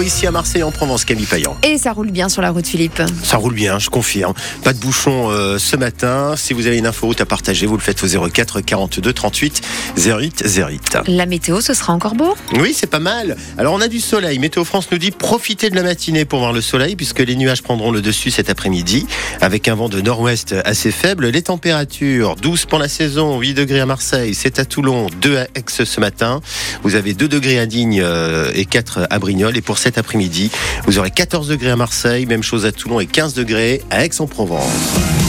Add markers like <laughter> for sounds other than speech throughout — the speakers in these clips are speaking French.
Ici à Marseille en Provence, Camille Payan. Et ça roule bien sur la route, Philippe. Ça roule bien, je confirme. Pas de bouchon euh, ce matin. Si vous avez une info route à partager, vous le faites au 04 42 38 08 08. La météo, ce sera encore beau Oui, c'est pas mal. Alors on a du soleil. Météo France nous dit profitez de la matinée pour voir le soleil puisque les nuages prendront le dessus cet après-midi avec un vent de nord-ouest assez faible. Les températures 12 pour la saison, 8 degrés à Marseille, 7 à Toulon, 2 à Aix ce matin. Vous avez 2 degrés à Digne euh, et 4 à Brignoles et pour cet après-midi. Vous aurez 14 degrés à Marseille, même chose à Toulon et 15 degrés à Aix-en-Provence.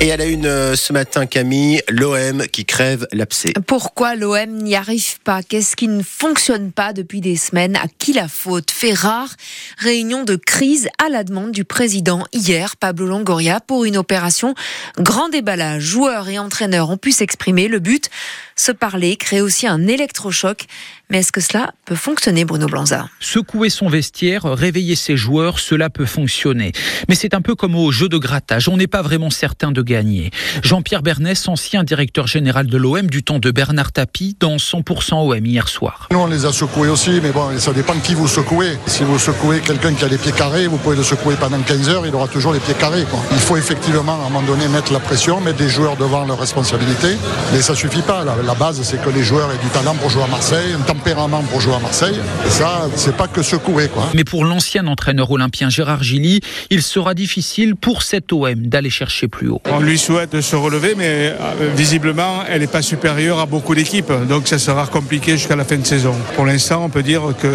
Et à la une euh, ce matin, Camille, l'OM qui crève l'abcès. Pourquoi l'OM n'y arrive pas? Qu'est-ce qui ne fonctionne pas depuis des semaines? À qui la faute? Fait rare, réunion de crise à la demande du président hier, Pablo Longoria, pour une opération grand déballage. Joueurs et entraîneurs ont pu s'exprimer. Le but, se parler, créer aussi un électrochoc. Mais est-ce que cela peut fonctionner, Bruno Blanza? Secouer son vestiaire, réveiller ses joueurs, cela peut fonctionner. Mais c'est un peu comme au jeu de grattage, on n'est pas vraiment certain de gagner. Jean-Pierre Bernès, ancien directeur général de l'OM du temps de Bernard Tapie, dans 100% OM hier soir. Nous, on les a secoués aussi, mais bon, ça dépend de qui vous secouez. Si vous secouez quelqu'un qui a les pieds carrés, vous pouvez le secouer pendant 15 heures, il aura toujours les pieds carrés. Il faut effectivement, à un moment donné, mettre la pression, mettre des joueurs devant leurs responsabilités. Mais ça suffit pas. La, base, c'est que les joueurs aient du talent pour jouer à Marseille, tempérament pour jouer à Marseille. Et ça, c'est pas que secouer, quoi. Mais pour l'ancien entraîneur olympien Gérard Gilly, il sera difficile pour cet OM d'aller chercher plus haut. On lui souhaite de se relever, mais euh, visiblement, elle n'est pas supérieure à beaucoup d'équipes. Donc ça sera compliqué jusqu'à la fin de saison. Pour l'instant, on peut dire que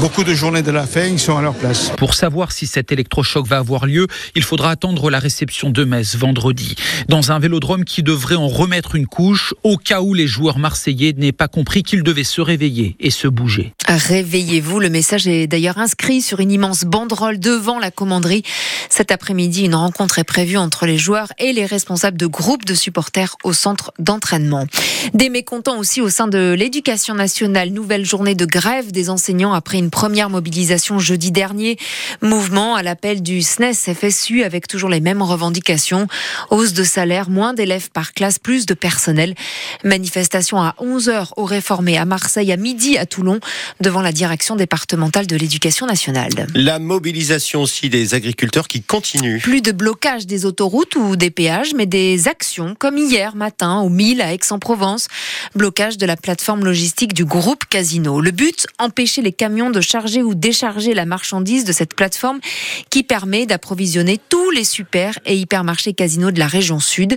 beaucoup de journées de la fin, ils sont à leur place. Pour savoir si cet électrochoc va avoir lieu, il faudra attendre la réception de Metz vendredi. Dans un vélodrome qui devrait en remettre une couche, au cas où les joueurs marseillais n'aient pas compris qu'ils devaient se réveiller et se bouger. Réveillez-vous. Le message est d'ailleurs inscrit sur une immense banderole devant la commanderie. Cet après-midi, une rencontre est prévue entre les joueurs et les responsables de groupes de supporters au centre d'entraînement. Des mécontents aussi au sein de l'éducation nationale. Nouvelle journée de grève des enseignants après une première mobilisation jeudi dernier. Mouvement à l'appel du SNES FSU avec toujours les mêmes revendications. Hausse de salaire, moins d'élèves par classe, plus de personnel. Manifestation à 11h au réformé à Marseille, à midi à Toulon, devant la direction départementale de l'éducation nationale. La mobilisation aussi des agriculteurs qui continue. Plus de blocage des autoroutes ou des péages, mais des actions comme hier matin au Mille à Aix-en-Provence. Blocage de la plateforme logistique du groupe Casino. Le but, empêcher les camions de charger ou décharger la marchandise de cette plateforme qui permet d'approvisionner tous les super et hypermarchés Casino de la région sud.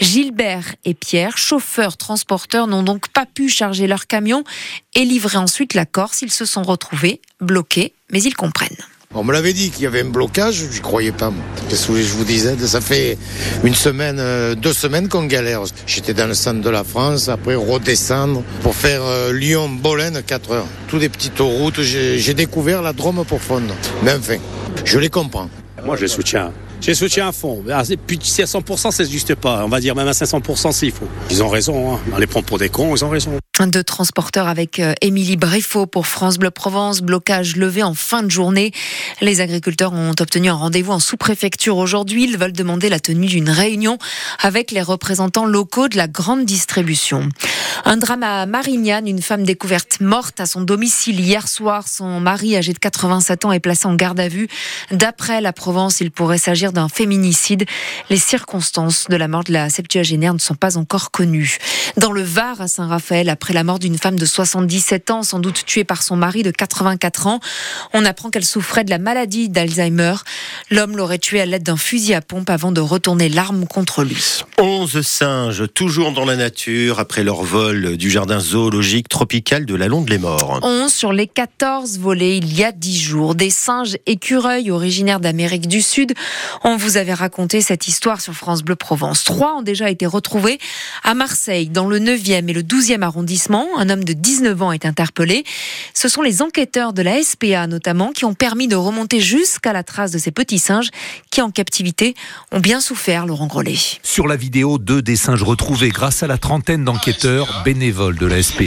Gilbert et Pierre, chauffeurs transporteurs, n'ont donc pas pu charger leurs camions et livrer ensuite la Corse. Ils se sont retrouvés bloqués, mais ils comprennent. On me l'avait dit qu'il y avait un blocage, je croyais pas. Qu'est-ce que je vous disais Ça fait une semaine, euh, deux semaines qu'on galère. J'étais dans le centre de la France, après redescendre pour faire euh, Lyon-Bolène 4 heures. Toutes des petites routes, j'ai découvert la Drôme pour fondre. Mais enfin, je les comprends. Moi, je les soutiens. Je les soutiens à fond. Puis si à 100%, ça n'existe pas. On va dire même à 500% s'il faut. Ils ont raison. Hein. On les prend pour des cons, ils ont raison. De transporteurs avec euh, Émilie Briffaut pour France Bleu Provence. Blocage levé en fin de journée. Les agriculteurs ont obtenu un rendez-vous en sous-préfecture aujourd'hui. Ils veulent demander la tenue d'une réunion avec les représentants locaux de la grande distribution. Un drame à Marignane, une femme découverte morte à son domicile hier soir. Son mari, âgé de 87 ans, est placé en garde à vue. D'après la Provence, il pourrait s'agir d'un féminicide. Les circonstances de la mort de la septuagénaire ne sont pas encore connues. Dans le Var, à Saint-Raphaël, après la mort d'une femme de 77 ans, sans doute tuée par son mari de 84 ans, on apprend qu'elle souffrait de la maladie d'Alzheimer. L'homme l'aurait tuée à l'aide d'un fusil à pompe avant de retourner l'arme contre lui. 11 singes, toujours dans la nature, après leur vol du jardin zoologique tropical de la Londe les Morts. 11 sur les 14 volés il y a 10 jours. Des singes écureuils originaires d'Amérique du Sud. On vous avait raconté cette histoire sur France Bleu Provence. Trois ont déjà été retrouvés à Marseille, dans le 9e et le 12e arrondissement. Un homme de 19 ans est interpellé. Ce sont les enquêteurs de la SPA notamment qui ont permis de remonter jusqu'à la trace de ces petits singes qui en captivité ont bien souffert, Laurent Grollet. Sur la vidéo, deux des singes retrouvés grâce à la trentaine d'enquêteurs bénévoles de la SPA.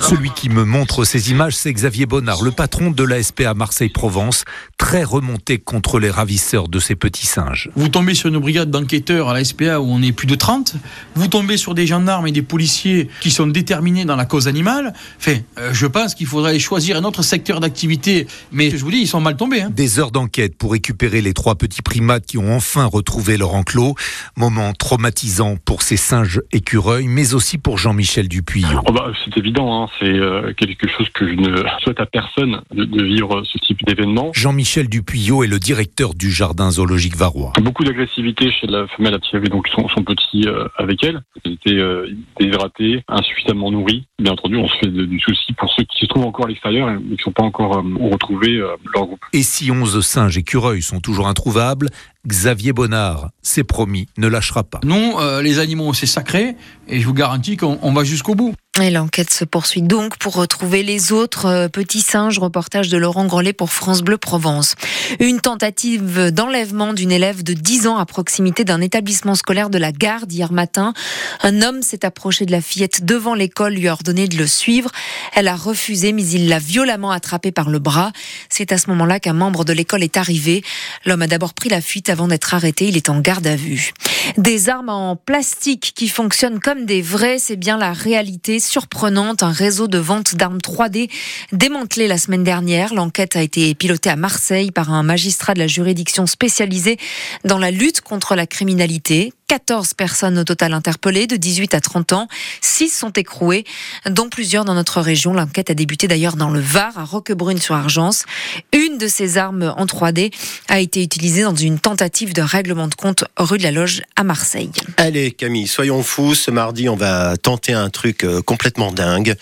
Celui qui me montre ces images, c'est Xavier Bonnard, le patron de la SPA Marseille-Provence, très remonté contre les ravisseurs de ces petits singes. Vous tombez sur une brigade d'enquêteurs à la SPA où on est plus de 30, vous tombez sur des gendarmes et des policiers qui sont déterminés dans la cause animale. Enfin, euh, je pense qu'il faudrait choisir un autre secteur d'activité, mais je vous dis, ils sont mal tombés. Hein. Des heures d'enquête pour récupérer les trois petits primates qui ont enfin retrouvé leur enclos. Moment traumatisant pour ces singes écureuils, mais aussi pour Jean-Michel Dupuy. Oh bah, c'est évident, hein. c'est euh, quelque chose que je ne souhaite à personne de, vivre ce type d'événement. Jean-Michel Dupuyot est le directeur du jardin zoologique varois. Beaucoup d'agressivité chez la femelle qui avait donc son, son petit euh, avec elle. Elle était euh, déshydratée, insuffisamment nourrie. Bien entendu, on se fait de- du souci pour ceux qui se trouvent encore à l'extérieur et qui ne sont pas encore euh, retrouvés euh, leur groupe. Et si 11 singes écureuils sont toujours introuvables, Xavier Bonnard, c'est promis, ne lâchera pas. Non, euh, les animaux, c'est sacré, et je vous garantis qu'on on va jusqu'au bout. Et l'enquête se poursuit donc pour retrouver les autres euh, petits singes. Reportage de Laurent Grellet pour France Bleu Provence. Une tentative d'enlèvement d'une élève de 10 ans à proximité d'un établissement scolaire de la Garde hier matin. Un homme s'est approché de la fillette devant l'école, lui a ordonné de le suivre. Elle a refusé, mais il l'a violemment attrapée par le bras. C'est à ce moment-là qu'un membre de l'école est arrivé. L'homme a d'abord pris la fuite avant d'être arrêté. Il est en garde à vue. Des armes en plastique qui fonctionnent comme des vraies, c'est bien la réalité surprenante. Un réseau de vente d'armes 3D démantelé la semaine dernière. L'enquête a été pilotée à Marseille par un magistrat de la juridiction spécialisée dans la lutte contre la criminalité. 14 personnes au total interpellées de 18 à 30 ans. 6 sont écrouées, dont plusieurs dans notre région. L'enquête a débuté d'ailleurs dans le Var, à Roquebrune-sur-Argence. Une de ces armes en 3D a été utilisée dans une tentative de règlement de compte rue de la Loge à Marseille. Allez Camille, soyons fous. Ce mardi, on va tenter un truc euh, complètement dingue.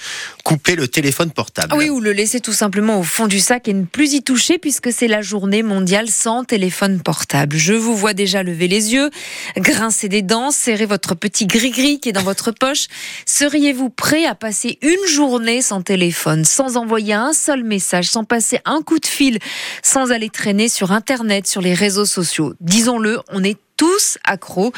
Couper le téléphone portable. Oui, ou le laisser tout simplement au fond du sac et ne plus y toucher puisque c'est la journée mondiale sans téléphone portable. Je vous vois déjà lever les yeux, grincer des dents, serrer votre petit gris-gris qui est dans votre poche. Seriez-vous prêt à passer une journée sans téléphone, sans envoyer un seul message, sans passer un coup de fil, sans aller traîner sur Internet, sur les réseaux sociaux? Disons-le, on est tous accros,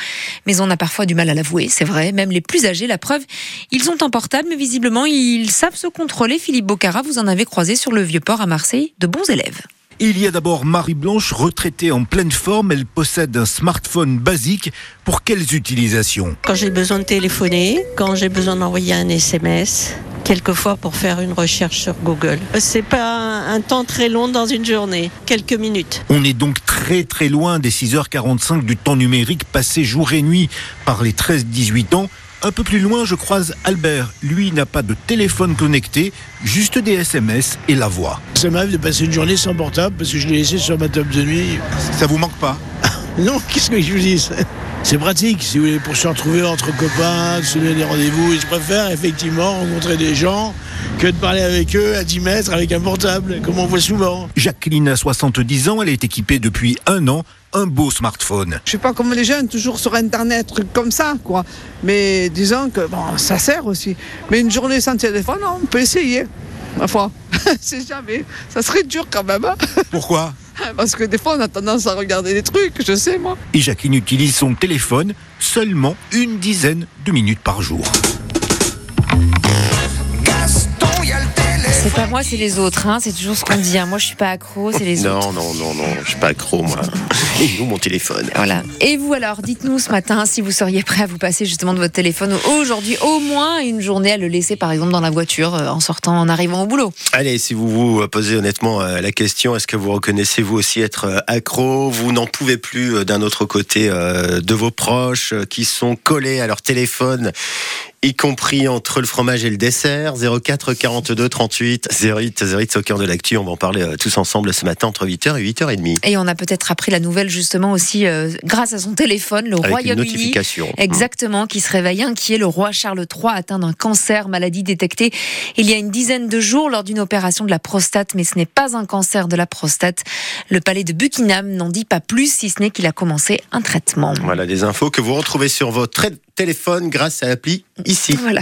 mais on a parfois du mal à l'avouer, c'est vrai, même les plus âgés, la preuve, ils sont en portable, mais visiblement, ils savent se contrôler. Philippe Bocara, vous en avez croisé sur le Vieux-Port à Marseille, de bons élèves. Il y a d'abord Marie-Blanche, retraitée en pleine forme. Elle possède un smartphone basique. Pour quelles utilisations? Quand j'ai besoin de téléphoner, quand j'ai besoin d'envoyer un SMS, quelquefois pour faire une recherche sur Google. C'est pas un temps très long dans une journée, quelques minutes. On est donc très très loin des 6h45 du temps numérique passé jour et nuit par les 13-18 ans. Un peu plus loin, je croise Albert. Lui n'a pas de téléphone connecté, juste des SMS et la voix. Ça m'arrive de passer une journée sans portable parce que je l'ai laissé sur ma table de nuit. Ça vous manque pas? <laughs> Non, qu'est-ce que je vous dis? C'est pratique, si vous voulez, pour se retrouver entre copains, se donner des rendez-vous. Je préfère effectivement rencontrer des gens que de parler avec eux à 10 mètres avec un portable, comme on voit souvent. Jacqueline a 70 ans, elle est équipée depuis un an. Un beau smartphone. Je suis pas comme les jeunes, toujours sur Internet, trucs comme ça, quoi. Mais disons que bon, ça sert aussi. Mais une journée sans téléphone, on peut essayer. Ma foi, <laughs> c'est jamais. Ça serait dur quand même. hein. <laughs> Pourquoi? Parce que des fois, on a tendance à regarder des trucs, je sais moi. Et Jacqueline utilise son téléphone seulement une dizaine de minutes par jour. C'est pas moi, c'est les autres, hein. c'est toujours ce qu'on dit. hein. Moi, je suis pas accro, c'est les autres. Non, non, non, non, je suis pas accro, moi. <laughs> Et nous, mon téléphone. Voilà. Et vous alors, dites-nous ce matin si vous seriez prêt à vous passer justement de votre téléphone aujourd'hui au moins une journée à le laisser par exemple dans la voiture euh, en sortant, en arrivant au boulot. Allez, si vous vous posez honnêtement euh, la question, est-ce que vous reconnaissez vous aussi être euh, accro? Vous n'en pouvez plus d'un autre côté de vos proches qui sont collés à leur téléphone y compris entre le fromage et le dessert. 04 42 38 08 08 c'est au cœur de l'actu. On va en parler euh, tous ensemble ce matin entre 8h et 8h30. Et on a peut-être appris la nouvelle justement aussi euh, grâce à son téléphone, le Royaume-Uni. notification. Exactement, qui se réveille inquiet. Le roi Charles III atteint d'un cancer, maladie détectée il y a une dizaine de jours lors d'une opération de la prostate, mais ce n'est pas un cancer de la prostate. Le palais de Buckingham n'en dit pas plus, si ce n'est qu'il a commencé un traitement. Voilà des infos que vous retrouvez sur votre téléphone grâce à l'appli ici. Voilà.